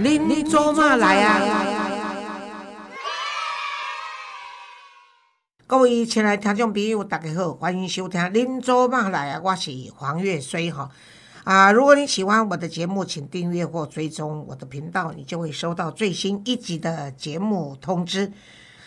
您您做嘛来啊？各位亲爱的听众朋友，大家好，欢迎收听《您做嘛来啊》，我是黄月水哈。啊，如果你喜欢我的节目，请订阅或追踪我的频道，你就会收到最新一集的节目通知。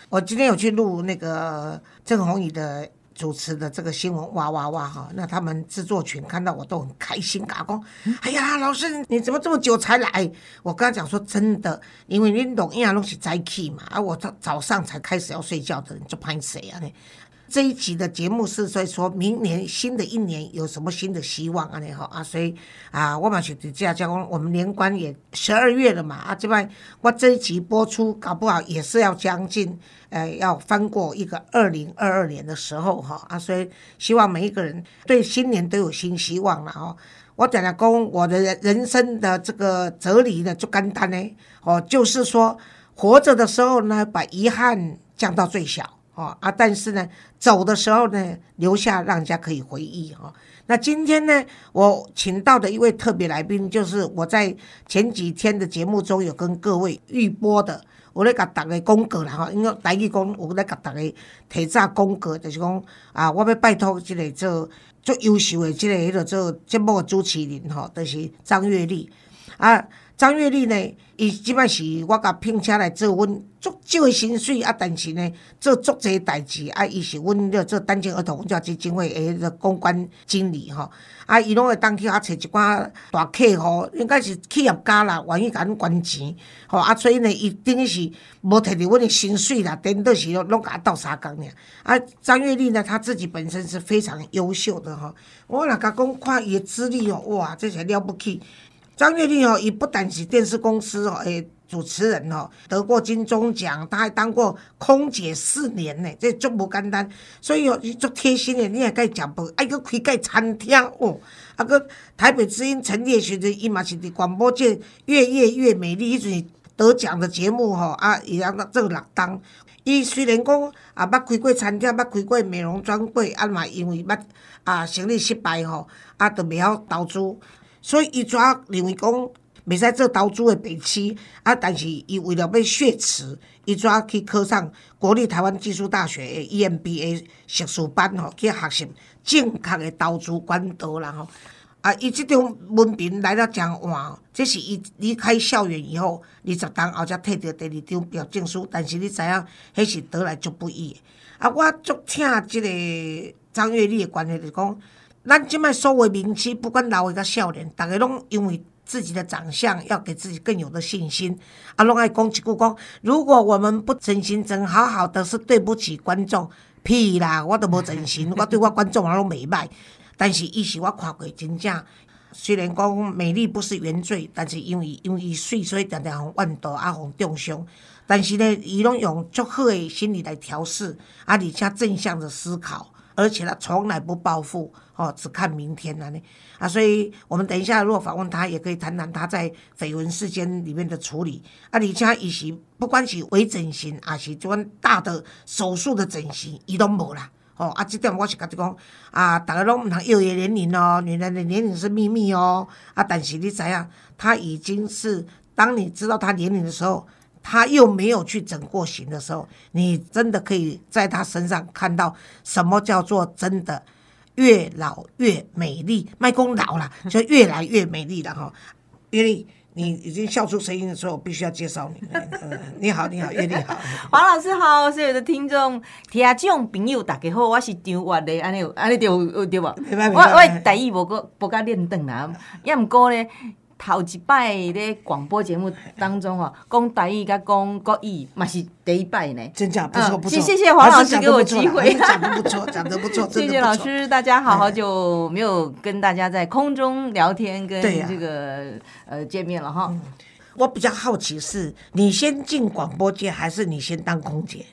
我今天有去录那个郑红宇的。主持的这个新闻哇哇哇哈，那他们制作群看到我都很开心，嘎讲，哎呀，老师你怎么这么久才来？我跟他讲说真的，因为你懂音啊，东西在起嘛，而我早早上才开始要睡觉的人就拍谁啊你？这一集的节目是所以说明年新的一年有什么新的希望啊？你好啊，所以啊，我嘛是这样讲，我们年关也十二月了嘛啊，这边我这一集播出，搞不好也是要将近呃要翻过一个二零二二年的时候哈啊，所以希望每一个人对新年都有新希望了哈。我讲讲讲我的人人生的这个哲理呢，就简单呢哦，就是说活着的时候呢，把遗憾降到最小。哦啊，但是呢，走的时候呢，留下让人家可以回忆哈。那今天呢，我请到的一位特别来宾，就是我在前几天的节目中有跟各位预播的，我来给大家公告了哈。因为台语讲，我来给大家提早公告，就是讲啊，我要拜托这个做做优秀的这个迄个做节目的主持人哈，就是张月丽啊。张月丽呢，伊即摆是我甲聘请来做阮足少的薪水啊，但是呢，做足济代志啊，伊是阮了做单亲儿童教基金会诶个公关经理吼，啊，伊拢会当去遐找一寡大客户，应该是企业家啦，愿意甲阮捐钱，吼啊，所以呢，伊等于是无摕着阮的薪水啦，颠倒是拢甲斗相共尔。啊，张月丽呢，她自己本身是非常优秀的吼，我若甲讲看伊的资历哦，哇，这是了不起。张月丽哦，也不单是电视公司哦，诶，主持人哦，得过金钟奖，她还当过空姐四年呢，这足无简单。所以哦，足贴心的，你也该讲不？哎，个开个餐厅哦，啊个台北之音陈列学的伊嘛是伫广播界越夜越美丽，一阵得奖的节目吼，啊，伊让个做六档。伊虽然讲啊，捌开过餐厅，捌开过美容专柜，啊嘛因为捌啊生意失败吼，啊都袂晓投资。所以伊怎认为讲袂使做投资的白痴啊？但是伊为了要血池，伊怎去考上国立台湾技术大学的 EMBA 硕士班吼，去学习正确的投资管道啦吼。啊，伊即种文凭来了诚晏，这是伊离开校园以后二十当后才摕到第二张表证书。但是你知影，迄是得来足不易。啊，我足听即个张月丽的关系，就讲。咱即摆所谓名气，不管老的甲少年，逐个拢因为自己的长相，要给自己更有的信心。啊，拢爱讲一句讲，如果我们不真心真好好的，是对不起观众。屁啦，我都无真心，我对我观众我拢袂歹。但是伊是我看过真正，虽然讲美丽不是原罪，但是因为因为伊水，所以常常互怨妒啊，互重伤。但是呢，伊拢用足好的心理来调试，啊，而且正向的思考。而且他从来不报复，哦，只看明天了呢，啊，所以我们等一下如果访问他，也可以谈谈他在绯闻事件里面的处理，啊，而且伊是不管是微整形，还是这款大的手术的整形，伊都无啦，哦，啊，这点我是甲你讲，啊，大家拢唔通幼儿年龄哦，女人的年龄是秘密哦，啊，但是你知影，他已经是当你知道他年龄的时候。他又没有去整过形的时候，你真的可以在他身上看到什么叫做真的越老越美丽。麦公老了，就越来越美丽了哈。月丽，你已经笑出声音的时候，我必须要介绍你。你好，你好，月丽好。黄老师好，所有的听众、听众朋友大家好，我是张月丽，安尼安尼对对吧？我我第一无个不敢练凳啦，也毋过呢。头一摆咧广播节目当中哦，讲台语甲讲国语嘛是第一摆呢。真假不错不错，谢谢黄老师给我机会，讲 的不错，讲的不错，谢谢老师，大家好好久没有跟大家在空中聊天跟这个呃见面了哈。我比较好奇是，你先进广播界还是你先当空姐？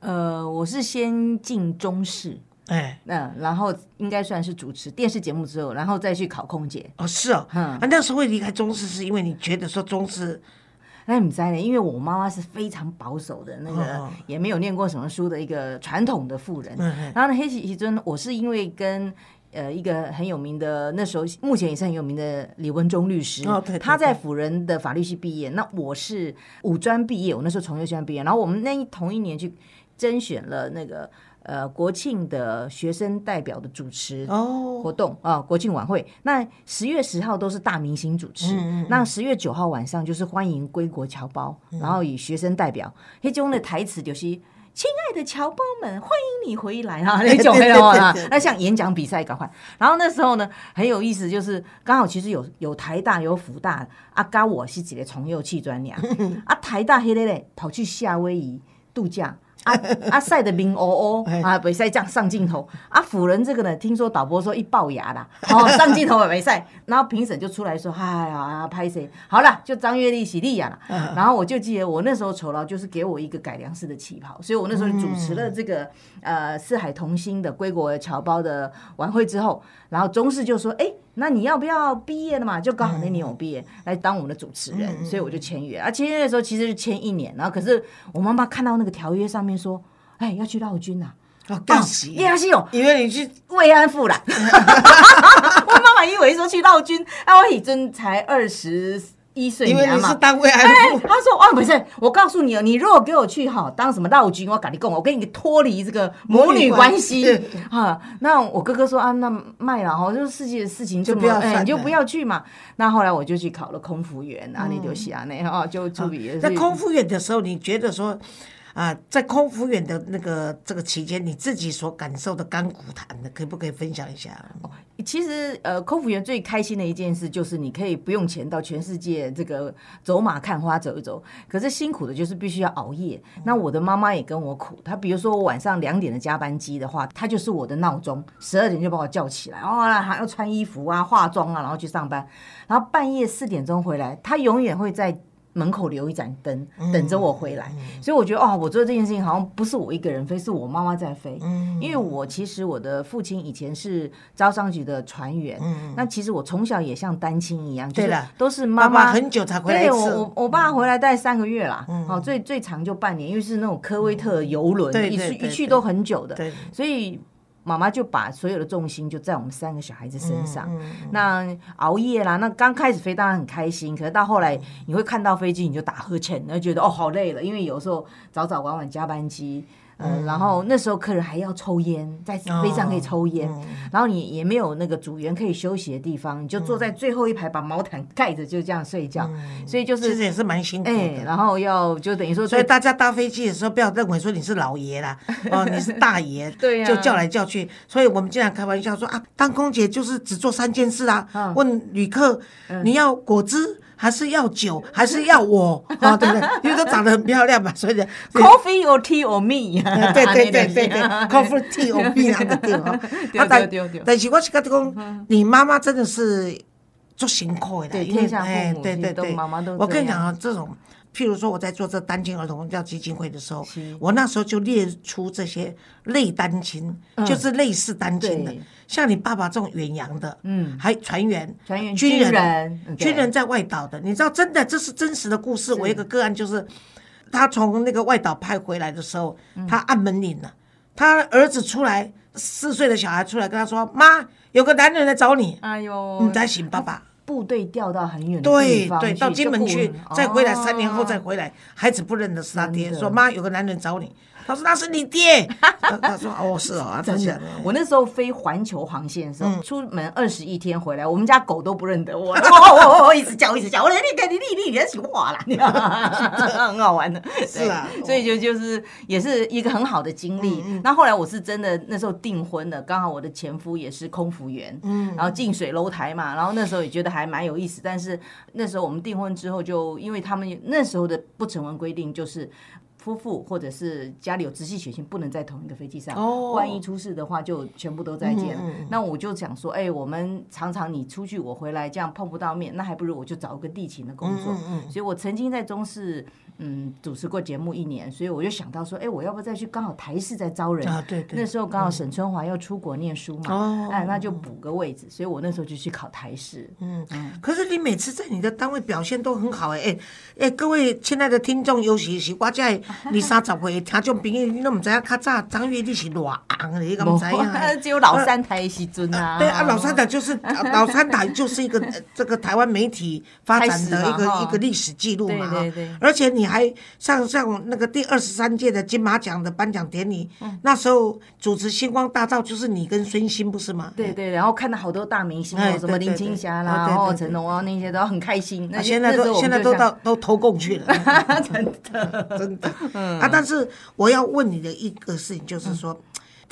呃，我是先进中视。哎，那然后应该算是主持电视节目之后，然后再去考空姐。哦，是哦，嗯，啊，那时候会离开中视，是因为你觉得说中视，那你在呢？因为我妈妈是非常保守的那个，也没有念过什么书的一个传统的妇人。然后呢，黑崎其尊，我是因为跟呃一个很有名的，那时候目前也是很有名的李文忠律师。他在辅仁的法律系毕业，那我是五专毕业，我那时候从幼专毕业，然后我们那一同一年去甄选了那个呃国庆的学生代表的主持。哦，活动啊、国庆晚会。那十月十号都是大明星主持，嗯那十月九号晚上就是欢迎归国侨胞，嗯然后以学生代表，那中的台词就是。亲爱的侨胞们，欢迎你回来 啊！那种啊那像演讲比赛搞快。然后那时候呢，很有意思，就是刚好其实有有台大有辅大，啊，刚我是几个重幼器专娘，啊，台大黑嘞嘞跑去夏威夷度假。啊啊晒得明欧欧 啊，没晒这样上镜头啊。辅仁这个呢，听说导播说一龅牙啦，哦，上镜头也没晒。然后评审就出来说：“哎呀，拍谁？好了，就张月丽喜利亚了。”然后我就记得我那时候酬劳就是给我一个改良式的旗袍，所以我那时候主持了这个、呃四海同心的归国侨胞的晚会之后，然后中视就说：“哎。”那你要不要毕业了嘛？就刚好那年我毕业，来当我们的主持人，所以我就签约。啊，签约的时候其实是签一年，然后可是我妈妈看到那个条约上面说，哎，要去绕军呐、哦，恭喜！叶西勇以为你去慰安妇啦。我妈妈以为说去绕军，啊，我已经才二十一岁因为你是嘛。单位安哎，妇，他说哦，不是，我告诉你哦，你如果给我去哈当什么绕军，我跟你供，我跟你脱离这个母女关系哈。那我哥哥说啊，那卖了哈，就是世界的事情就不要你就不要去嘛。那后来我就去考了空服员，啊，你就想那哈，就助理了。在空服员的时候，你觉得说啊，在空服员的那个这个期间，你自己所感受的甘苦谈的，可不可以分享一下？其实，呃，空服员最开心的一件事就是你可以不用钱到全世界这个走马看花走一走。可是辛苦的就是必须要熬夜。那我的妈妈也跟我苦，她比如说我晚上两点的加班机的话，她就是我的闹钟，十二点就把我叫起来，哦，还要穿衣服啊、化妆啊，然后去上班。然后半夜四点钟回来，她永远会在。门口留一盏灯，等着我回来，所以我觉得哦，我做这件事情好像不是我一个人飞，是我妈妈在飞。因为我其实我的父亲以前是招商局的船员，那其实我从小也像单亲一样，就是对了都是妈妈爸很久才回来一对我次，我我爸回来大概三个月啦，哦，最最长就半年，因为是那种科威特游轮，一去一去都很久的，对，所以妈妈就把所有的重心就在我们三个小孩子身嗯上。那熬夜啦，那刚开始飞当然很开心，可是到后来你会看到飞机你就打呵欠，然后觉得哦好累了，因为有时候早早晚晚加班机。嗯，然后那时候客人还要抽烟，在飞上可以抽烟，然后你也没有那个组员可以休息的地方，你就坐在最后一排，把毛毯盖着就这样睡觉，所以就是其实也是蛮辛苦哎，的。然后要就等于说所以大家搭飞机的时候，不要认为说你是老爷啦，哦，你是大爷，对呀就叫来叫去。所以我们经常开玩笑说啊，当空姐就是只做三件事啊，嗯问旅客你要果汁还是要酒还是要我啊，对不对？因为都长得很漂亮嘛，所以呢，coffee or tea or me，对对对对 对，coffee tea 我必然的对哦。对啊，但但是我是觉得讲，你妈妈真的是做辛苦的，对因为天下哎对对对，妈妈都我跟你讲啊，这种。譬如说我在做这单亲儿童教基金会的时候，我那时候就列出这些类单亲，就是类似单亲的，像你爸爸这种远洋的，嗯，还船员、船员、军人、军人在外岛的，你知道，真的这是真实的故事。我有一个个案就是，他从那个外岛派回来的时候，嗯。他按门铃了，他儿子出来，四岁的小孩出来跟他说：“妈，有个男人来找你。哎”呦，你在醒爸爸。部队调到很远的地方对对，到金门去，再回来哦三年后再回来，孩子不认得是他爹，说妈有个男人找你，他说那是你爹，他他说哦是哦，啊他的，我那时候飞环球航线的时候，嗯出门二十一天回来，我们家狗都不认得我，我我我我一直叫一直叫，我说你看你你你你在说话啦，很好玩的，是啊所以就就是也是一个很好的经历。嗯那后来我是真的那时候订婚了，刚好我的前夫也是空服员，嗯然后近水楼台嘛，然后那时候也觉得还蛮有意思，但是那时候我们订婚之后就，因为他们那时候的不成文规定就是。夫妇或者是家里有直系血亲，不能在同一个飞机上。哦万一出事的话，就全部都再见那我就想说，哎、我们常常你出去，我回来这样碰不到面，那还不如我就找一个地勤的工作。嗯嗯所以我曾经在中视嗯主持过节目一年，所以我就想到说，哎，我要不要再去？刚好台视在招人啊，对对，那时候刚好沈春华要出国念书嘛，哦哎，那就补个位置，所以我那时候就去考台视。嗯，可是你每次在你的单位表现都很好哎哎哎，各位亲爱的听众，尤其是我这二三十岁的听众朋友，你都唔知影较早张月你是偌红的，你敢唔知影？只有老三台的时阵啊。对啊，老三台就是 老三台就是一个呃这个台湾媒体发展的一个一个历史记录嘛哈对对对。而且你还上上那个第二十三届的金马奖的颁奖典礼，嗯那时候主持《星光大道》就是你跟孙兴不是吗？对对，然后看到好多大明星什么林青霞啦，哦对然后成龙啊那些都很开心。那啊，现在都现在都到都投共去了，真的，真的。啊，但是我要问你的一个事情就是说。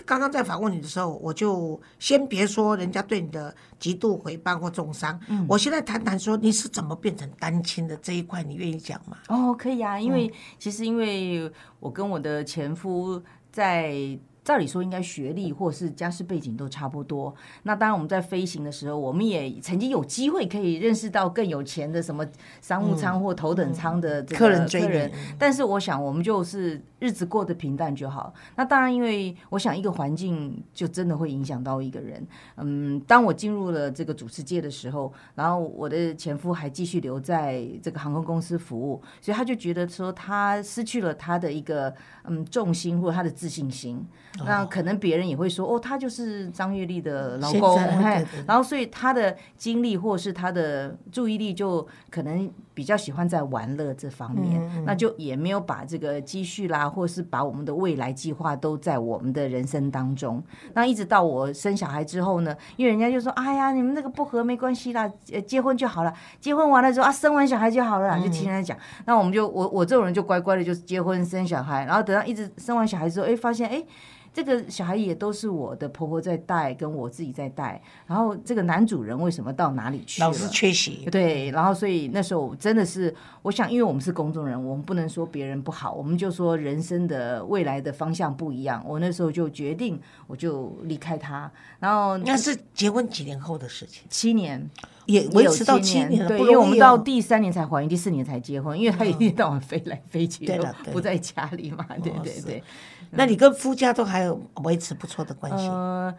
刚刚在访问你的时候，我就先别说人家对你的极度回谤或重伤，我现在谈谈说你是怎么变成单亲的这一块，你愿意讲吗？哦，可以啊，因为其实因为我跟我的前夫在。照理说应该学历或是家世背景都差不多。那当然我们在飞行的时候，我们也曾经有机会可以认识到更有钱的什么商务舱或头等舱的客人。但是我想我们就是日子过得平淡就好。那当然，因为我想一个环境就真的会影响到一个人。嗯，当我进入了这个主持界的时候，然后我的前夫还继续留在这个航空公司服务，所以他就觉得说他失去了他的一个嗯重心或者他的自信心。那可能别人也会说，哦，他就是张月丽的老公，然后所以他的精力或是他的注意力就可能比较喜欢在玩乐这方面，嗯那就也没有把这个积蓄啦，或是把我们的未来计划都在我们的人生当中。那一直到我生小孩之后呢，因为人家就说，哎呀，你们那个不和没关系啦，呃，结婚就好了，结婚完了之后啊，生完小孩就好了啦，就听人家讲。那我们就我我这种人就乖乖的，就是结婚生小孩，然后等到一直生完小孩之后，哎，发现哎。这个小孩也都是我的婆婆在带，跟我自己在带。然后这个男主人为什么到哪里去了？老是缺席，对，然后所以那时候真的是，我想，因为我们是公众人物，我们不能说别人不好，我们就说人生的未来的方向不一样。我那时候就决定，我就离开他，然后那是结婚几年后的事情，七年。也维持到七年，年，对，因为我们到。第三年才怀孕，第四年才结婚，因为他一天到晚飞来飞去，都对了对不在家里嘛，对对对。那你跟夫家都还有维持不错的关系，呃，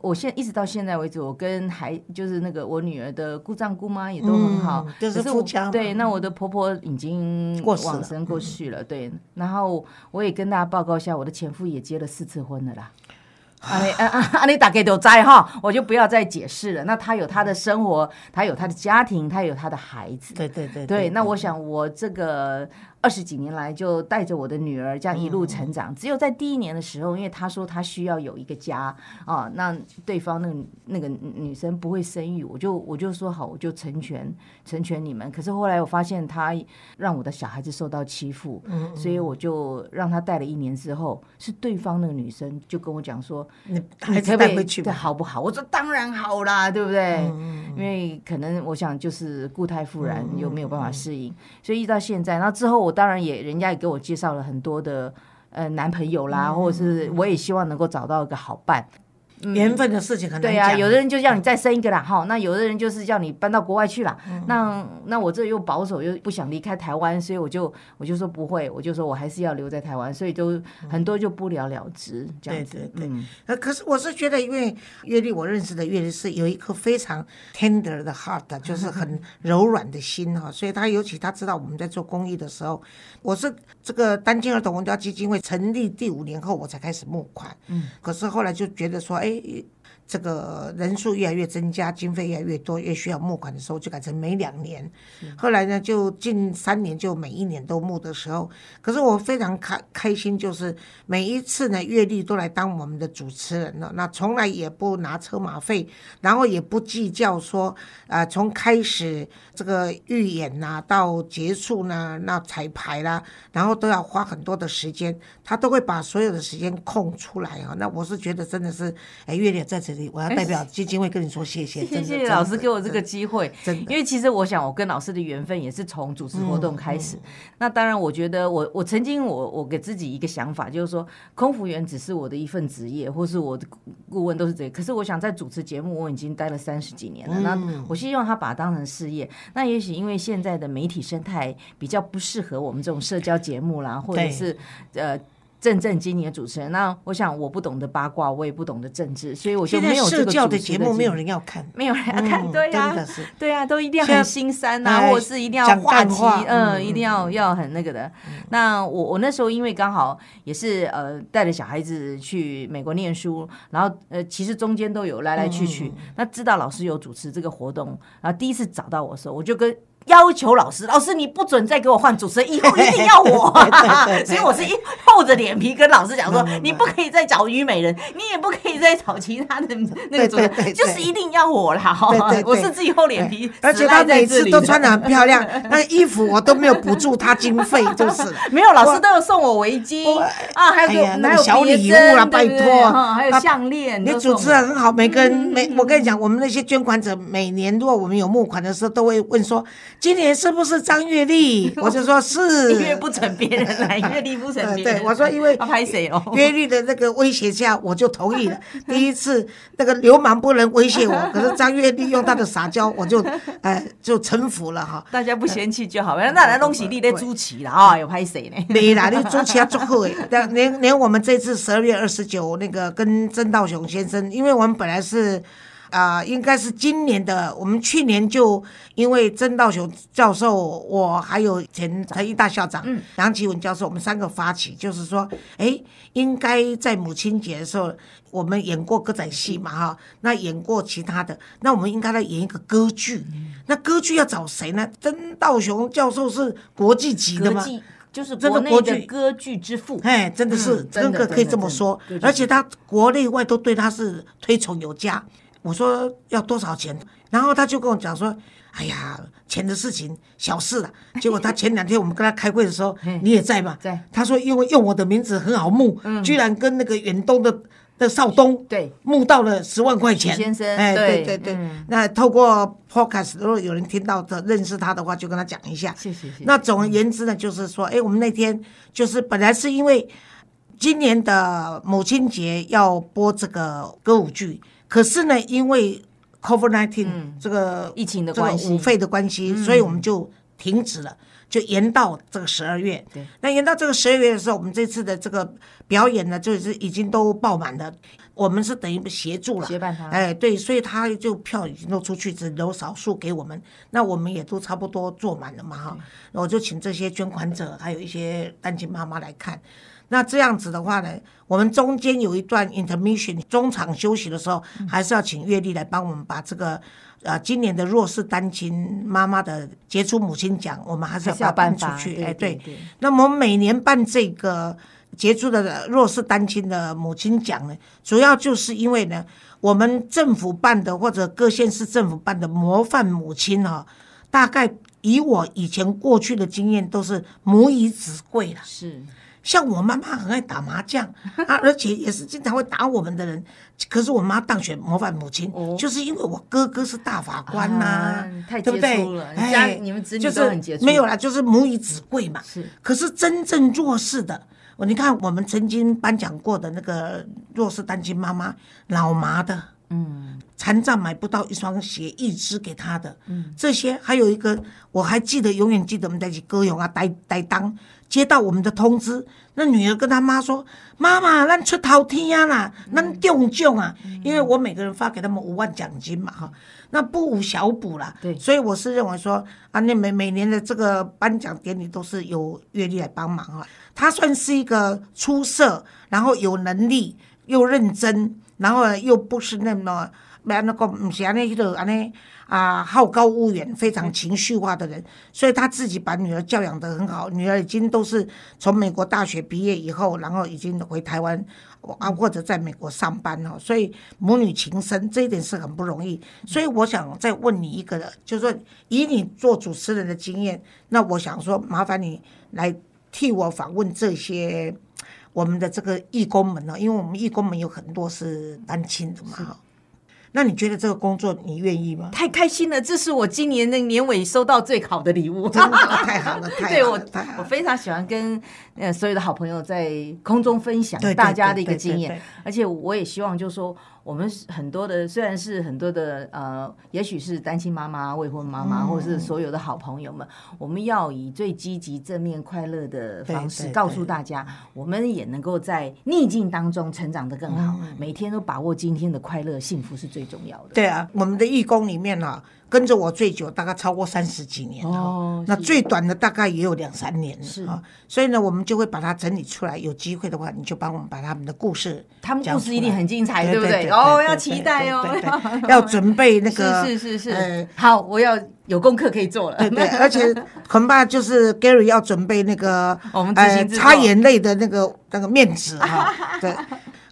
我现一直到现在为止，我跟孩就是那个我女儿的姑丈姑妈也都很好，嗯就是对，那我的婆婆已经过往生过去了，对。然后我也跟大家报告一下，我的前夫也结了四次婚了啦。啊你 啊啊啊！你大概都在哈，我就不要再解释了。那他有他的生活，他有他的家庭，他有他的孩子。对对对对，那我想我这个二十几年来就带着我的女儿这样一路成长，只有在第一年的时候，因为她说她需要有一个家啊，那对方那个那个女生不会生育，我就我就说好，我就成全成全你们。可是后来我发现她让我的小孩子受到欺负，所以我就让她带了一年之后，是对方那个女生就跟我讲说，你你孩子可不可以对带回去吧。好不好？我说当然好啦，对不对？嗯因为可能我想就是固态复燃，嗯又没有办法适应，所以一直到现在，那之后我当然也人家也给我介绍了很多的呃男朋友嗯啦，或者是我也希望能够找到一个好伴。缘分的事情很难对呀、有的人就叫你再生一个啦，哈，那有的人就是叫你搬到国外去啦。嗯。那那我这又保守又不想离开台湾，所以我就我就说不会，我就说我还是要留在台湾，所以都很多就不了了之这样子。对对对。嗯。呃，可是我是觉得，因为月丽，我认识的月丽是有一颗非常 tender 的 heart，就是很柔软的心哈，所以他尤其他知道我们在做公益的时候，我是这个单亲儿童文教基金会成立第五年后我才开始募款，嗯，可是后来就觉得说，哎。right? 这个人数越来越增加，经费越来越多，越需要募款的时候，就改成每两年。后来呢，就近三年就每一年都募的时候，可是我非常开开心，就是每一次呢，月丽都来当我们的主持人了，那从来也不拿车马费，然后也不计较说，呃，从开始这个预演呐、到结束呢，那彩排啦，然后都要花很多的时间，他都会把所有的时间空出来啊。那我是觉得真的是，哎，月丽在这里里，我要代表基金会跟你说谢谢。谢谢老师给我这个机会，真的。因为其实我想，我跟老师的缘分也是从主持活动开始。那当然，我觉得我我曾经我我给自己一个想法，就是说空服员只是我的一份职业，或是我的顾问都是这。可是我想在主持节目，我已经待了三十几年了。那我希望他把它当成事业。那也许因为现在的媒体生态比较不适合我们这种社交节目啦，或者是呃。正正经经的主持人，那我想我不懂得八卦，我也不懂得政治，所以我就没有这个社的节目，没有人要看，没有人要看，对呀，对呀，都一定要很心酸呐，或者是一定要话题，嗯，一定要要很那个的。那我我那时候因为刚好也是呃带着小孩子去美国念书，然后呃其实中间都有来来去去，那知道老师有主持这个活动，然后第一次找到我的时候，我就跟。要求老师，老师你不准再给我换主持人，以后一定要我。所以我是一厚着脸皮跟老师讲说，你不可以再找虞美人，你也不可以再找其他的那个主持人，就是一定要我啦。我是自己厚脸皮，而且他每次都穿的很漂亮，那衣服我都没有补助他经费，就是没有老师都有送我围巾啊，还有个还有小礼物啦，拜托，还有项链。你主持人很好，每个人每我跟你讲，我们那些捐款者每年如果我们有募款的时候，都会问说。今年是不是张月丽？我就说是，月不准别人来，月丽不准别人。对，我说因为 拍谁哦？月丽的那个威胁下，我就同意了。第一次那个流氓不能威胁我，可是张月丽用她的撒娇，我就哎就臣服了哈。大家不嫌弃就好。那那东西你的朱奇了啊，有拍谁呢？没啦，你朱奇要祝贺哎。连连我们这次十二月二十九那个跟曾道雄先生，因为我们本来是。啊，应该是今年的。我们去年就因为曾道雄教授，我还有前台艺大校长杨奇文教授，我们三个发起，就是说，哎，应该在母亲节的时候，我们演过歌仔戏嘛，哈，那演过其他的，那我们应该来演一个歌剧。那歌剧要找谁呢？曾道雄教授是国际级的吗？就是国内的歌剧之父。哎，真的是，真的可以这么说。而且他国内外都对他是推崇有加。我说要多少钱，然后他就跟我讲说：“哎呀，钱的事情小事了。”结果他前两天我们跟他开会的时候，你也在嘛？在。他说因为用我的名字很好募，居然跟那个远东的的少东对募到了十万块钱。先生，哎，对对对。那透过 podcast，如果有人听到的认识他的话，就跟他讲一下。谢谢。那总而言之呢，就是说，哎，我们那天就是本来是因为今年的母亲节要播这个歌舞剧。可是呢，因为 COVID nineteen 这个疫情的关系，五费的关系，所以我们就停止了，就延到这个十二月。对，那延到这个十二月的时候，我们这次的这个表演呢，就是已经都爆满了。我们是等于协助了，协办他。哎，对，所以他就票已经都出去，只留少数给我们。那我们也都差不多坐满了嘛，哈。我就请这些捐款者，还有一些单亲妈妈来看。那这样子的话呢，我们中间有一段 intermission 中场休息的时候，还是要请月丽来帮我们把这个，呃，今年的弱势单亲妈妈的杰出母亲奖，我们还是要办出去。哎，对。那么每年办这个杰出的弱势单亲的母亲奖呢，主要就是因为呢，我们政府办的或者各县市政府办的模范母亲哈，大概以我以前过去的经验，都是母以子贵了。是。像我妈妈很爱打麻将 啊，而且也是经常会打我们的人。可是我妈当选模范母亲，就是因为我哥哥是大法官呐，对不对？哎，你们子女都很杰出。没有啦，就是母以子贵嘛。是。可是真正弱势的，我你看，我们曾经颁奖过的那个弱势单亲妈妈，老麻的，嗯，残障买不到一双鞋，一只给她的，嗯，这些还有一个，我还记得，永远记得我们在一起歌咏啊，呆呆当。接到我们的通知，那女儿跟她妈说：“妈妈，咱出头天啦，咱中奖啊！因为我每个人发给他们五万奖金嘛，哈，那不无小补啦。对，所以我是认为说啊，那每每年的这个颁奖典礼都是由阅历来帮忙啊。他算是一个出色，然后有能力又认真，然后又不是那么没那个唔是安尼个安尼。”啊，好高骛远，非常情绪化的人，所以他自己把女儿教养得很好。女儿已经都是从美国大学毕业以后，然后已经回台湾啊，或者在美国上班哦。所以母女情深，这一点是很不容易。所以我想再问你一个，就是说以你做主持人的经验，那我想说，麻烦你来替我访问这些我们的这个义工们呢，因为我们义工们有很多是单亲的嘛，那你觉得这个工作你愿意吗？太开心了，这是我今年的年尾收到最好的礼物，真的太好了，太对我。我非常喜欢跟呃所有的好朋友在空中分享大家的一个经验，而且我也希望就是说，我们很多的虽然是很多的呃，也许是单亲妈妈、未婚妈嗯。妈，或者是所有的好朋友们，我们要以最积极、正面、快乐的方式告诉大家，我们也能够在逆境当中成长得更好，嗯。每天都把握今天的快乐、幸福是最重要的。对啊，我们的义工里面啊，跟着我最久，大概超过三十几年哈、哦那最短的大概也有两三年是啊。所以呢，我们就会把它整理出来。有机会的话，你就帮我们把他们的故事他们故事一定很精彩，对不对？哦，要期待哦要准备那 个是是是好，我要有功课可以做了。对对，而且恐怕就是 Gary 要准备那个 我们擦眼泪的那个那个面纸哈，对。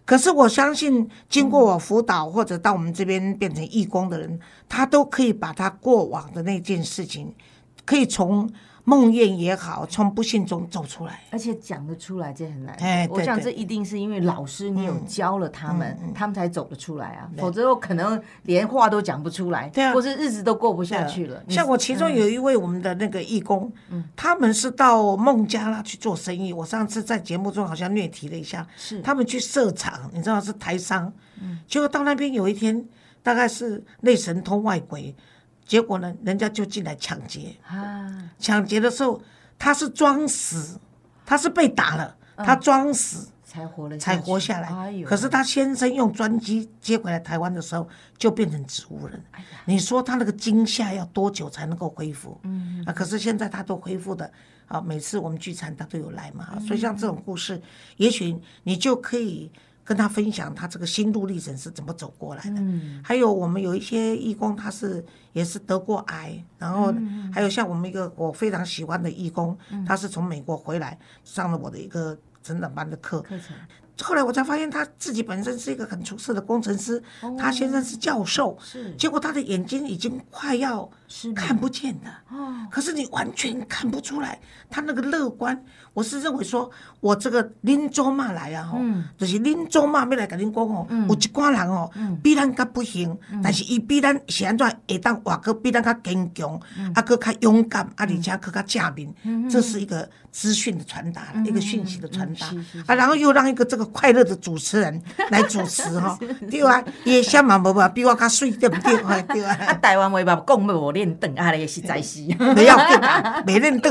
可是我相信，经过我辅导或者到我们这边变成义工的人，他都可以把他过往的那件事情，可以从梦魇也好，从不幸中走出来。而且讲得出来，这很难。哎我想这一定是因为老师你有教了他们，嗯他们才走得出来啊，否则我可能连话都讲不出来，对啊或是日子都过不下去了。像我其中有一位我们的那个义工，嗯他们是到孟加拉去做生意。我上次在节目中好像略提了一下，是他们去设厂，你知道是台商，结果到那边有一天，大概是内神通外鬼，结果呢，人家就进来抢劫，啊，抢劫的时候他是装死，他是被打了，他装死。才活了才活下来。可是他先生用专机接回来台湾的时候，就变成植物人。哎你说他那个惊吓要多久才能够恢复？嗯啊，可是现在他都恢复的啊，每次我们聚餐他都有来嘛，所以像这种故事，也许你就可以。跟他分享他这个心路历程是怎么走过来的，嗯。还有我们有一些义工，他是也是得过癌，然后嗯还有像我们一个我非常喜欢的义工，他是从美国回来上了我的一个成长班的课，后来我才发现他自己本身是一个很出色的工程师，他先生是教授，是。结果他的眼睛已经快要看不见的。哦，可是你完全看不出来他那个乐观。我是认为说，我这个恁祖妈来啊，吼、就是恁祖妈要来跟恁讲哦，有一寡人哦，比咱较不行，但是伊比咱是安怎会当活个比咱较坚强，啊，搁较勇敢，啊，而且搁较正面，这是一个资讯的传达，一个讯息的传达。啊，然后又让一个这个快乐的主持人 来主持哈，对啊，伊想嘛无嘛比我较水，对不对？哎 对啊，啊。台湾话吧讲要无练凳，啊，你实在是。不要紧啦，袂认得，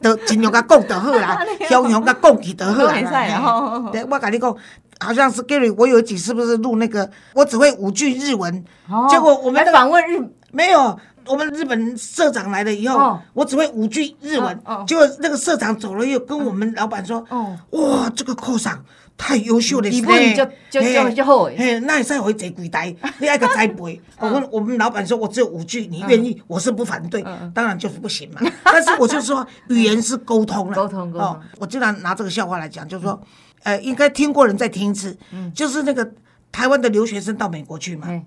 就尽量甲讲就好啦，雄雄甲讲起就好啦。我甲你讲，好像是 Gary，我有一集是不是录那个？我只会五句日文，哦结果我们访问日没有。我们日本社长来了以后，哦我只会五句日文，哦哦结果那个社长走了，又跟我们老板说：“哦哇，这个科长太优秀了，日本就就就就好诶嘿，那也使会坐柜台，你爱个栽培。我跟我们老板说，我只有五句，你愿意，我是不反对，当然就是不行嘛。但是我就说，语言是沟通了，沟通沟通。哦，我经常拿这个笑话来讲，就是说，呃，应该听过人再听一次，就是那个台湾的留学生到美国去嘛，哎，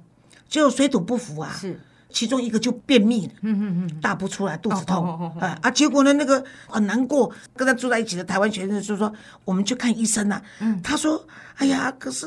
就水土不服啊，是其中一个就便秘了，嗯嗯嗯，大不出来，肚子痛哦哦哦啊啊！结果呢，那个很难过，跟他住在一起的台湾学生就说：“我们去看医生啊。嗯他说：“哎呀，可是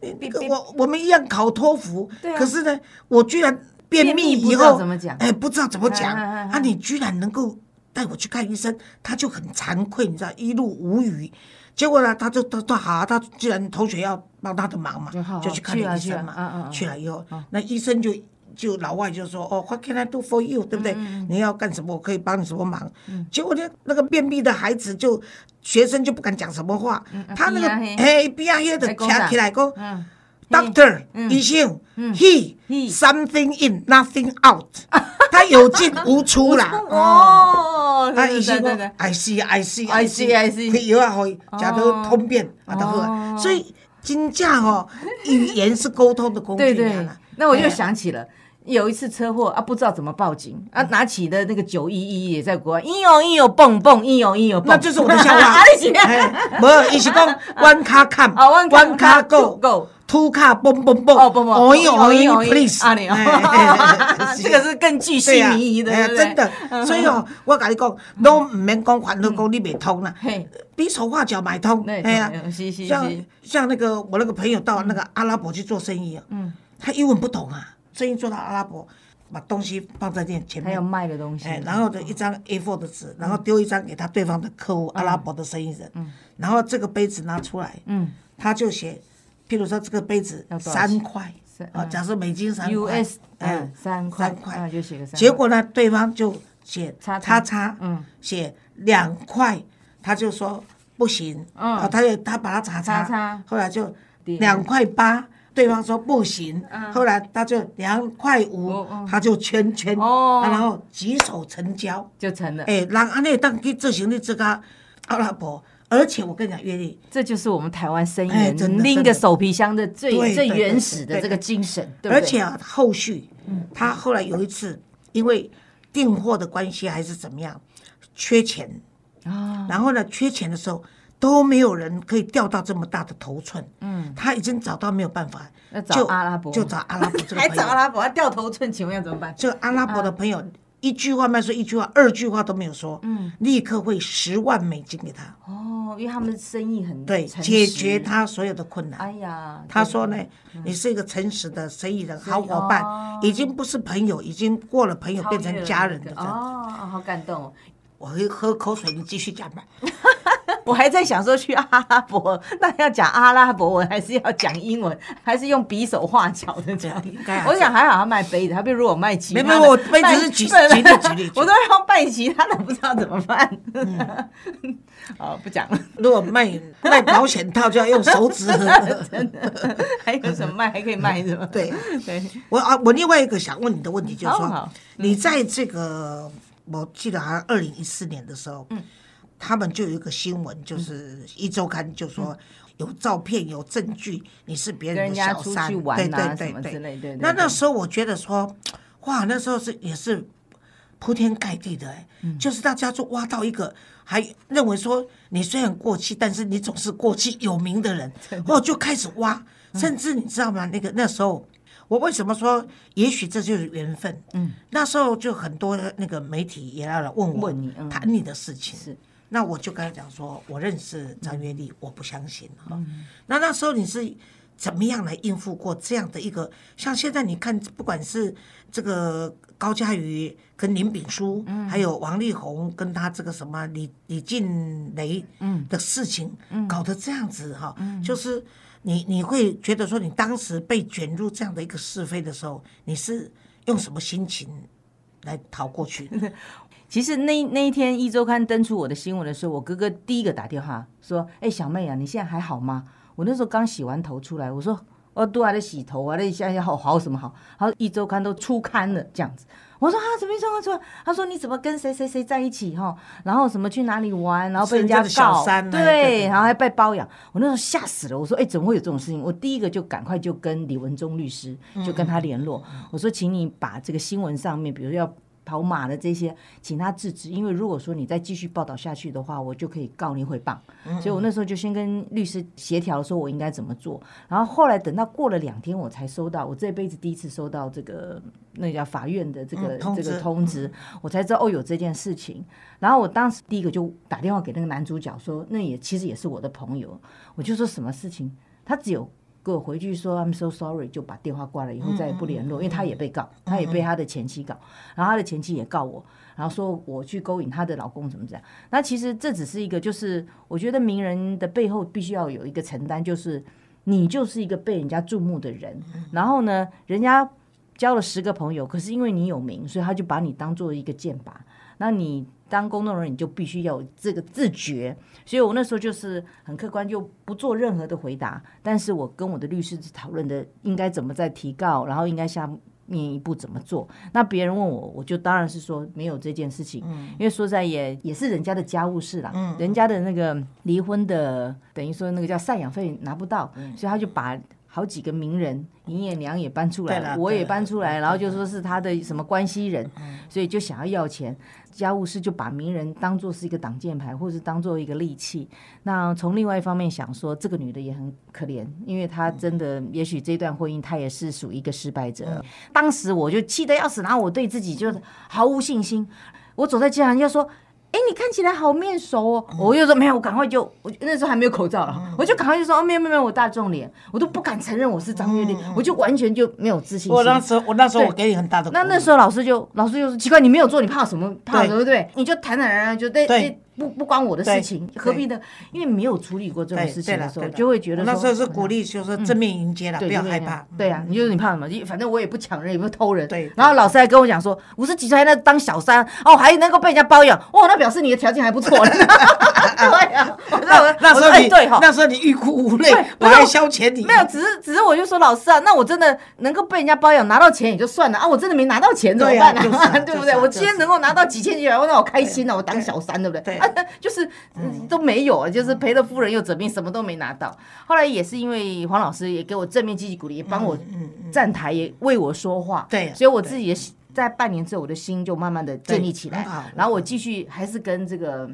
呃那个我我们一样考托福，啊可是呢，我居然便秘以后怎么讲哎，不知道怎么讲啊！你居然能够带我去看医生，他就很惭愧，你知道，一路无语。结果呢，他就他他好，他既然同学要帮他的忙嘛就去看医生嘛。去了以后，那医生就就老外就说哦，What can I do for you？对不对？嗯你要干什么，我可以帮你什么忙。结果呢，那个便秘的孩子就学生就不敢讲什么话，他那个哎边啊迄的在讲啥站起来讲嗯，，Doctor 医生，He He something in nothing out，他有进无出啦。哦，啊，对医生，I see I see I see, I see 可以药啊，可以。食到通便啊，都好啊。所以真正哦，语言是沟通的工具对对。啊。，那我就哎。想起了。有一次车祸啊，不知道怎么报警啊，拿起的那个九一一也在国外，一有一有蹦蹦，一有一有蹦，那就是我的笑话啊，你是。哎，无，伊是讲 one car come，啊，one car go。go，two car 蹦蹦蹦，哦蹦蹦哦哟哦哦哟哟，please，这个是更具细对啊靡遗的，真的。所以哦，我跟你讲，都唔免讲烦恼，讲你袂通啦，嘿，比手画脚买通。对哎呀像像那个我那个朋友到那个阿拉伯去做生意啊，嗯，他英文不懂啊，生意做到阿拉伯，把东西放在店前面。他要，卖的东西，哎，然后的一张 A4 的纸，然后丢一张给他对方的客户，阿拉伯的生意人，然后这个杯子拿出来，嗯。他就写，譬如说这个杯子三块，啊，假设美金三块嗯，三块，三块。啊就写个三，结果呢，对方就写叉叉。嗯。写两块，他就说不行，嗯。啊，他就他把它叉叉，叉叉。后来就两块八，对方说不行，后来他就两块五他就圈圈，然后举手成交，就成了。哎，人安尼当去执行的这个阿拉伯，而且我跟你讲，月丽，这就是我们台湾生意哎人拎个手皮箱的最最原始的对这个精神，对？而且啊，后续他后来有一次，因为订货的关系还是怎么样，缺钱，啊，然后呢，缺钱的时候都没有人可以钓到这么大的头寸。嗯，他已经找到没有办法，要找就阿拉伯就找阿拉伯这个还朋友。找阿拉伯，他掉头寸，请问要怎么办？这个阿拉伯的朋友一句话没说，一句话、二句话都没有说，嗯，立刻会十万美金给他，哦，因为他们生意很对，解实决他所有的困难。哎呀，他说呢，你是一个诚实的生意人、好伙伴，已经不是朋友，已经过了朋友，变成家人的。哦，好感动哦。我会喝口水，你继续讲吧。我还在想说去阿拉伯，那要讲阿拉伯文还是要讲英文，还是用比手画脚的这样 我想还好他卖杯子，他比如如果卖其他的，没没我杯子是举不 举例举例我都要卖其他的，不知道怎么办。嗯好，不讲了。如果卖卖保险套，就要用手指真的。还有什么卖？还可以卖什么？对对，我啊，我另外一个想问你的问题就是说好好，你在这个我记得好像二零一四年的时候，嗯。他们就有一个新闻，就是一周刊就说有照片有证据，你是别人的小三，对啊对对对对。那那时候我觉得说，哇，那时候是也是铺天盖地的、就是大家就挖到一个，还认为说你虽然过气，但是你总是过气有名的人，哦，就开始挖，嗯。甚至你知道吗？那个那时候。我为什么说，也许这就是缘分？嗯，那时候就很多那个媒体也要来问我问你嗯。谈你的事情，是。那我就跟他讲说，我认识张月丽，我不相信哈。嗯。那那时候你是怎么样来应付过这样的一个？像现在你看，不管是这个高嘉瑜跟林炳书，嗯。还有王力宏跟他这个什么李李静蕾的事情，搞得这样子哈，就是你你会觉得说，你当时被卷入这样的一个是非的时候，你是用什么心情来逃过去？其实那那一天一周刊登出我的新闻的时候，我哥哥第一个打电话说：“哎、小妹啊，你现在还好吗？”我那时候刚洗完头出来，我说：“我都还在洗头啊，那现在好好什么好？”他说：“一周刊都出刊了，这样子。”我说：“啊，怎么一周刊出来？”他说：“你怎么跟谁谁谁在一起哈？然后什么去哪里玩，然后被人家告，小对对，对然后还被包养。我那时候吓死了，我说：“哎、怎么会有这种事情？”我第一个就赶快就跟李文忠律师就跟他联络，我说：“请你把这个新闻上面，比如要。”跑马的这些，请他制止，因为如果说你再继续报道下去的话，我就可以告你诽谤。所以我那时候就先跟律师协调，说我应该怎么做。然后后来等到过了两天，我才收到，我这辈子第一次收到这个那个叫法院的这个、嗯这个通知，我才知道哦有这件事情。然后我当时第一个就打电话给那个男主角说，那也其实也是我的朋友，我就说什么事情，他只有。给我回去说 I'm so sorry，就把电话挂了，以后再也不联络，因为他也被告，他也被他的前妻告，然后他的前妻也告我，然后说我去勾引她的老公怎么怎样。那其实这只是一个，就是我觉得名人的背后必须要有一个承担，就是你就是一个被人家注目的人，然后呢，人家交了十个朋友，可是因为你有名，所以他就把你当做一个箭靶。那你当公众人，你就必须要有这个自觉。所以我那时候就是很客观，就不做任何的回答。但是我跟我的律师讨论的应该怎么再提告，然后应该下面一步怎么做。那别人问我，我就当然是说没有这件事情，因为说在也也是人家的家务事啦，人家的那个离婚的，等于说那个叫赡养费拿不到，所以他就把。好几个名人，营业娘也搬出来，了我也搬出来，然后就说是他的什么关系人，所以就想要要钱。家务事就把名人当做是一个挡箭牌，或是当做一个利器。那从另外一方面想说，这个女的也很可怜，因为她真的，也许这段婚姻她也是属于一个失败者。当时我就气得要死，然后我对自己就毫无信心。我走在街上，人家说：“哎，你看起来好面熟哦。我又说没有，我赶快就我那时候还没有口罩了，我就赶快就说哦，没有没有，我大众脸，我都不敢承认我是张月丽，我就完全就没有自信心。我那时候我那时候我给你很大的，那那时候老师就老师就说奇怪，你没有做，你怕什么？怕什么对不对？你就坦坦然然就对。不不关我的事情，何必呢？因为没有处理过这种事情的时候，就会觉得那时候是鼓励，就是正面迎接了，不要害怕。对啊，你就是你怕什么？反正我也不抢人，也不偷人。对。然后老师还跟我讲说，五十几岁还能当小三，哦，还能够被人家包养，哦，那表示你的条件还不错。对呀，那那时候你对哈，那时候你欲哭无泪，我还消遣你。没有，只是只是我就说老师啊，那我真的能够被人家包养，拿到钱也就算了啊，我真的没拿到钱怎么办呢？对不对？我今天能够拿到几千几百万，那我开心了，我当小三对不对？对，就是。都没有啊，就是赔了夫人又折兵，什么都没拿到。后来也是因为黄老师也给我正面积极鼓励，也帮我站台，也为我说话。对，所以我自己也在半年之后，我的心就慢慢的建立起来。然后我继续还是跟这个。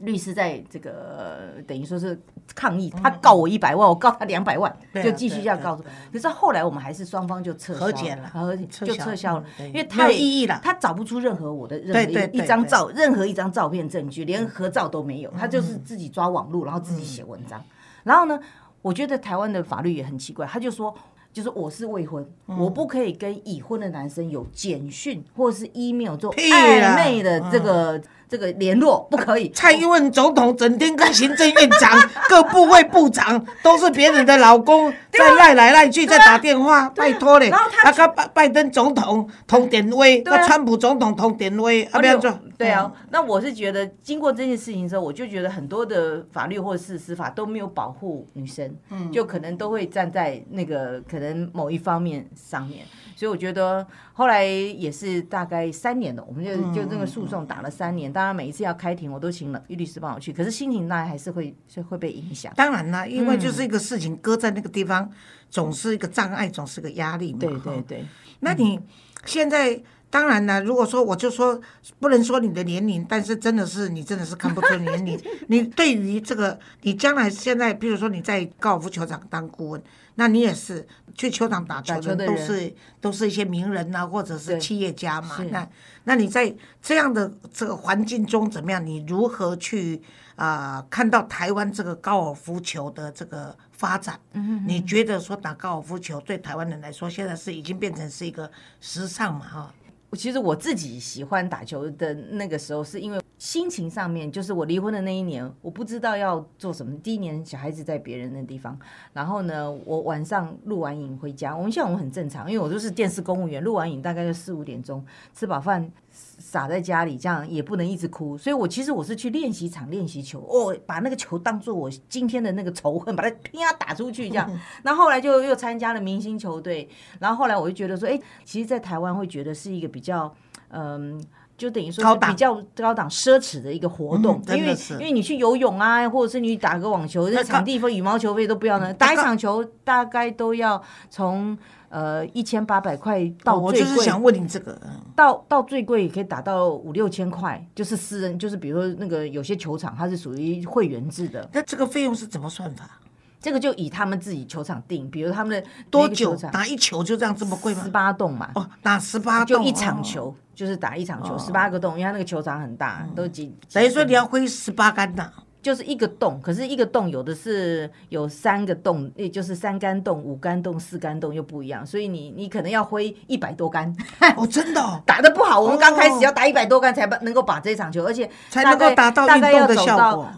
律师在这个等于说是抗议，他告我一百万，我告他两百万，就继续这样告诉。可是后来我们还是双方就撤和解了，和就撤销了，因为太有意义了，他找不出任何我的任何一张照，任何一张照片证据，连合照都没有，他就是自己抓网路，然后自己写文章。然后呢，我觉得台湾的法律也很奇怪，他就说，就是我是未婚，我不可以跟已婚的男生有简讯或者是 email 做暧昧的这个。这个联络不可以。蔡英文总统整天跟行政院长、各部会部长都是别人的老公，在赖来赖去，在打电话，拜托嘞。然后他跟拜拜登总统通电话，跟川普总统通点威，啊，不要做。对啊，那我是觉得，经过这件事情之后，我就觉得很多的法律或者是司法都没有保护女生，嗯，就可能都会站在那个可能某一方面上面。所以我觉得后来也是大概三年了，我们就就这个诉讼打了三年。当然每一次要开庭，我都请了律师帮我去，可是心情当然还是会是会被影响。当然啦，因为就是一个事情搁在那个地方，总是一个障碍，总是个压力嘛。对对对。那你现在当然了，如果说我就说不能说你的年龄，但是真的是你真的是看不出年龄。你对于这个，你将来现在，比如说你在高尔夫球场当顾问。那你也是去球场打球的，都是都是一些名人呐，或者是企业家嘛。那那你在这样的这个环境中怎么样？你如何去啊看到台湾这个高尔夫球的这个发展？你觉得说打高尔夫球对台湾人来说，现在是已经变成是一个时尚嘛？哈。其实我自己喜欢打球的那个时候，是因为心情上面，就是我离婚的那一年，我不知道要做什么。第一年小孩子在别人的地方，然后呢，我晚上录完影回家。我们像我们很正常，因为我都是电视公务员，录完影大概就四五点钟，吃饱饭。傻在家里，这样也不能一直哭，所以我其实我是去练习场练习球，哦，把那个球当做我今天的那个仇恨，把它啪打出去，这样。那后来就又参加了明星球队，然后后来我就觉得说，哎，其实，在台湾会觉得是一个比较，嗯，就等于说比较高档奢侈的一个活动，因为因为你去游泳啊，或者是你打个网球，那场地费、羽毛球费都不要呢，打一场球大概都要从。呃，一千八百块到最贵，我就是想问你这个，到到最贵也可以打到五六千块，就是私人，就是比如说那个有些球场它是属于会员制的，那这个费用是怎么算法？这个就以他们自己球场定，比如他们的多久？打一球就这样这么贵吗？十八洞嘛，哦，打十八就一场球，就是打一场球十八个洞，因为他那个球场很大，都几等于说你要挥十八杆打。就是一个洞，可是一个洞有的是有三个洞，也就是三杆洞、五杆洞、四杆洞又不一样，所以你你可能要挥一百多杆。哦，真的 打的不好，我们刚开始要打一百多杆才把能够把这场球，而且才能够达到运动的效果。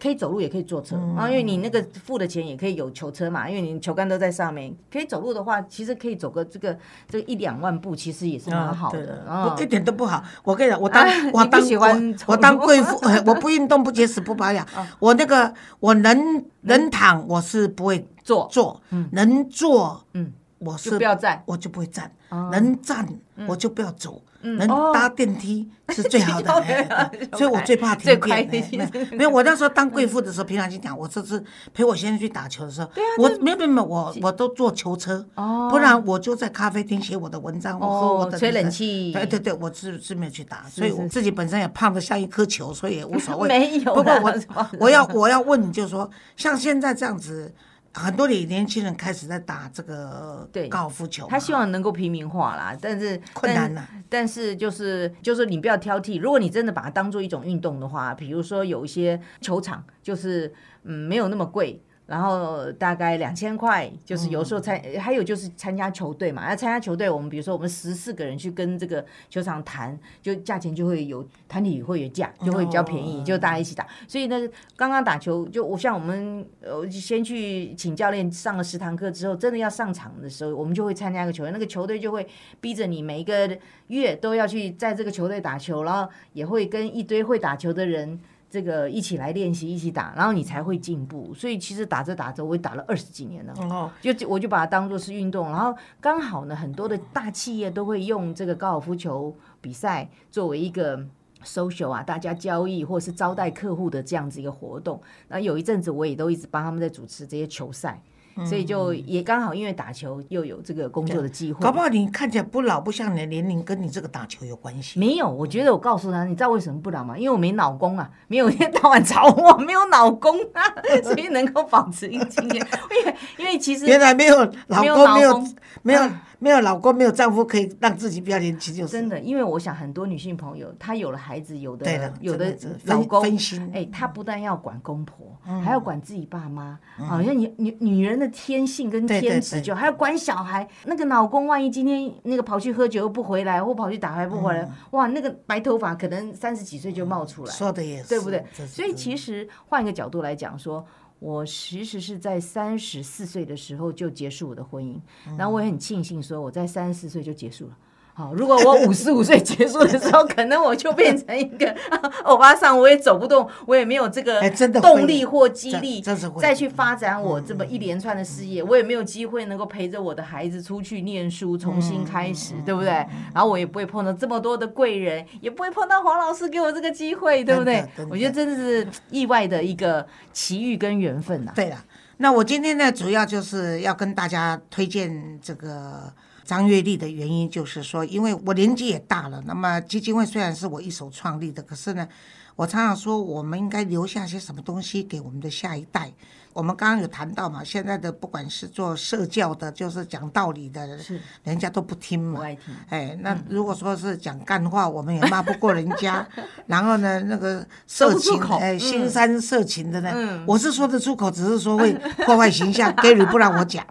可以走路也可以坐车，然后因为你那个付的钱也可以有球车嘛，因为你球杆都在上面。可以走路的话，其实可以走个这个这一两万步，其实也是蛮好的。一点都不好。我跟你讲，我当 我当我当贵妇，我不运动不节食不保养。我那个我能能躺，我是不会坐。坐，能坐，嗯，我是不要站，我就不会站。能站，我就不要走。能搭电梯是最好的，所以我最怕停电。没有，我那时候当贵妇的时候，平常就讲，我这次陪我先生去打球的时候，我没有没有，我我都坐球车，不然我就在咖啡厅写我的文章，我喝我的吹冷气。对对对，我是是没有去打，所以我自己本身也胖的像一颗球，所以也无所谓。没有。不过我我要我要问你，就是说，像现在这样子。很多的年轻人开始在打这个对高尔夫球，他希望能够平民化啦，但是困难呐但是就是就是你不要挑剔，如果你真的把它当做一种运动的话，比如说有一些球场就是嗯没有那么贵。然后大概两千块，就是有时候参，还有就是参加球队嘛。要参加球队，我们比如说我们十四个人去跟这个球场谈，就价钱就会有团体会员价，就会比较便宜，就大家一起打。所以呢，刚刚打球就我像我们呃先去请教练上了十堂课之后，真的要上场的时候，我们就会参加一个球队，那个球队就会逼着你每一个月都要去在这个球队打球，然后也会跟一堆会打球的人。这个一起来练习，一起打，然后你才会进步。所以其实打着打着，我也打了二十几年了。哦，就我就把它当做是运动，然后刚好呢，很多的大企业都会用这个高尔夫球比赛作为一个 social 啊，大家交易或者是招待客户的这样子一个活动。那有一阵子我也都一直帮他们在主持这些球赛。所以就也刚好，因为打球又有这个工作的机会。搞不好你看起来不老，不像你的年龄跟你这个打球有关系。没有，我觉得我告诉他，你知道为什么不老吗？因为我没老公啊，没有一天到晚找我，没有老公啊，所以能够保持一经验。因为因为其实原来没有老公，没有没有。没有老公，没有丈夫，可以让自己比较年轻，就是真的。因为我想，很多女性朋友，她有了孩子，有的有的老公，分心。哎，她不但要管公婆，还要管自己爸妈。好像女女女人的天性跟天职，就还要管小孩。那个老公万一今天那个跑去喝酒又不回来，或跑去打牌不回来，哇，那个白头发可能三十几岁就冒出来。说的也是，对不对？所以其实换一个角度来讲，说。我其实是在三十四岁的时候就结束我的婚姻，然后我也很庆幸说我在三十四岁就结束了。好，如果我五十五岁结束的时候，可能我就变成一个 欧巴桑，我也走不动，我也没有这个动力或激励再去发展我这么一连串的事业，我也没有机会能够陪着我的孩子出去念书，重新开始，对不对？然后我也不会碰到这么多的贵人，也不会碰到黄老师给我这个机会，对不对？我觉得真的是意外的一个奇遇跟缘分呐。对了，那我今天呢，主要就是要跟大家推荐这个。张月丽的原因就是说，因为我年纪也大了，那么基金会虽然是我一手创立的，可是呢，我常常说，我们应该留下些什么东西给我们的下一代。我们刚刚有谈到嘛，现在的不管是做社教的，就是讲道理的，是人家都不听嘛，不爱听。哎，那如果说是讲干话，我们也骂不过人家。然后呢，那个色情，哎，新三色情的呢，我是说得出口，只是说会破坏形象。Gary 不让我讲。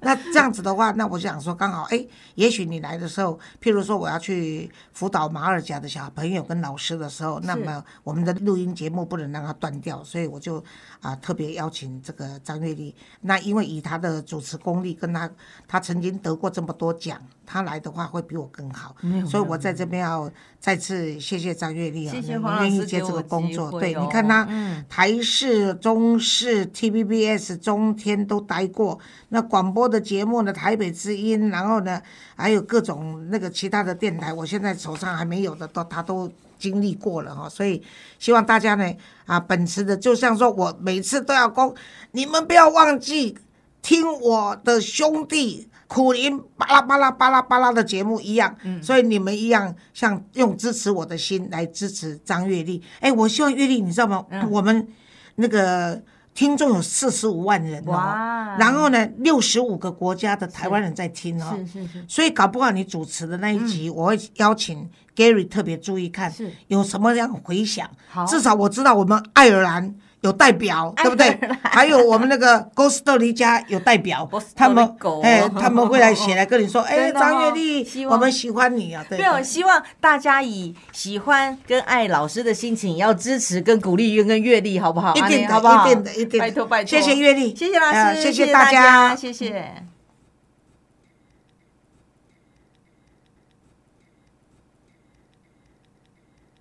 那这样子的话，那我想说，刚好，哎，也许你来的时候，譬如说我要去辅导马尔甲的小朋友跟老师的时候，那么我们的录音节目不能让它断掉，所以我就啊特别邀请。这个张月丽，那因为以他的主持功力，跟他他曾经得过这么多奖，他来的话会比我更好，所以我在这边要再次谢谢张月丽啊，愿意接这个工作。对，你看他台视、中视、TVBS、中天都待过，那广播的节目呢，台北之音，然后呢还有各种那个其他的电台，我现在手上还没有的都他都。经历过了哈，所以希望大家呢啊，秉持的就像说我每次都要讲，你们不要忘记听我的兄弟苦林巴拉巴拉巴拉巴拉的节目一样，所以你们一样像用支持我的心来支持张月丽。哎，我希望月丽，你知道吗？我们那个。听众有四十五万人哦，然后呢，六十五个国家的台湾人在听哦，是是是，所以搞不好你主持的那一集，我会邀请 Gary 特别注意看，是有什么样回响，至少我知道我们爱尔兰。有代表，对不对？还有我们那个 哥斯特黎加有代表，他们哎，他们会来写来跟你说，哎，张月丽，我们喜欢你啊！对没有，希望大家以喜欢跟爱老师的心情，要支持跟鼓励跟月丽，好不好？一定的，好不好？一定的，一定的，拜托拜托，谢谢月丽，谢谢老师，谢谢大家，谢谢。